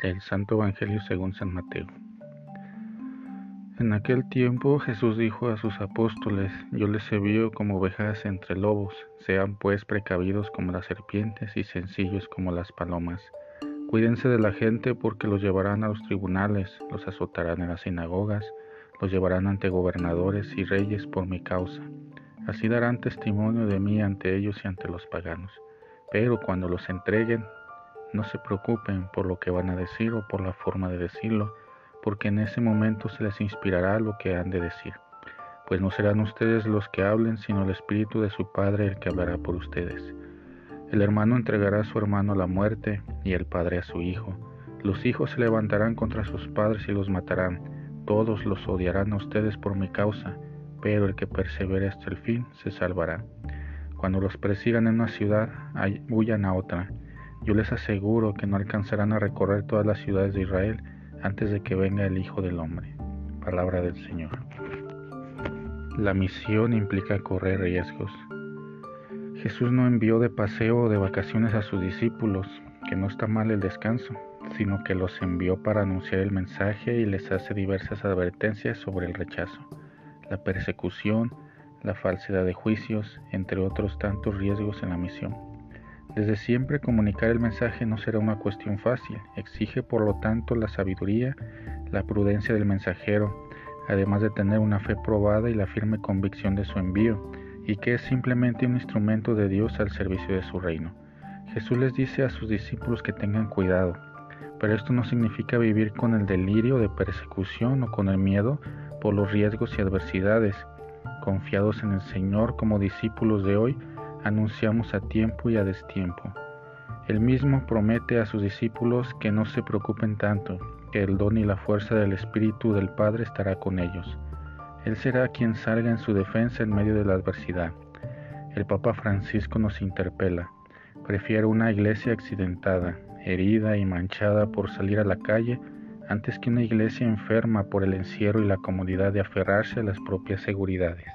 El Santo Evangelio según San Mateo. En aquel tiempo Jesús dijo a sus apóstoles, yo les envío como ovejas entre lobos, sean pues precavidos como las serpientes y sencillos como las palomas. Cuídense de la gente porque los llevarán a los tribunales, los azotarán en las sinagogas, los llevarán ante gobernadores y reyes por mi causa. Así darán testimonio de mí ante ellos y ante los paganos. Pero cuando los entreguen, no se preocupen por lo que van a decir o por la forma de decirlo, porque en ese momento se les inspirará lo que han de decir. Pues no serán ustedes los que hablen, sino el Espíritu de su Padre el que hablará por ustedes. El hermano entregará a su hermano la muerte y el padre a su hijo. Los hijos se levantarán contra sus padres y los matarán. Todos los odiarán a ustedes por mi causa, pero el que persevere hasta el fin se salvará. Cuando los persigan en una ciudad, huyan a otra yo les aseguro que no alcanzarán a recorrer todas las ciudades de Israel antes de que venga el Hijo del Hombre. Palabra del Señor. La misión implica correr riesgos. Jesús no envió de paseo o de vacaciones a sus discípulos, que no está mal el descanso, sino que los envió para anunciar el mensaje y les hace diversas advertencias sobre el rechazo, la persecución, la falsedad de juicios, entre otros tantos riesgos en la misión. Desde siempre comunicar el mensaje no será una cuestión fácil, exige por lo tanto la sabiduría, la prudencia del mensajero, además de tener una fe probada y la firme convicción de su envío, y que es simplemente un instrumento de Dios al servicio de su reino. Jesús les dice a sus discípulos que tengan cuidado, pero esto no significa vivir con el delirio de persecución o con el miedo por los riesgos y adversidades. Confiados en el Señor como discípulos de hoy, anunciamos a tiempo y a destiempo. Él mismo promete a sus discípulos que no se preocupen tanto, que el don y la fuerza del Espíritu del Padre estará con ellos. Él será quien salga en su defensa en medio de la adversidad. El Papa Francisco nos interpela. Prefiero una iglesia accidentada, herida y manchada por salir a la calle antes que una iglesia enferma por el encierro y la comodidad de aferrarse a las propias seguridades.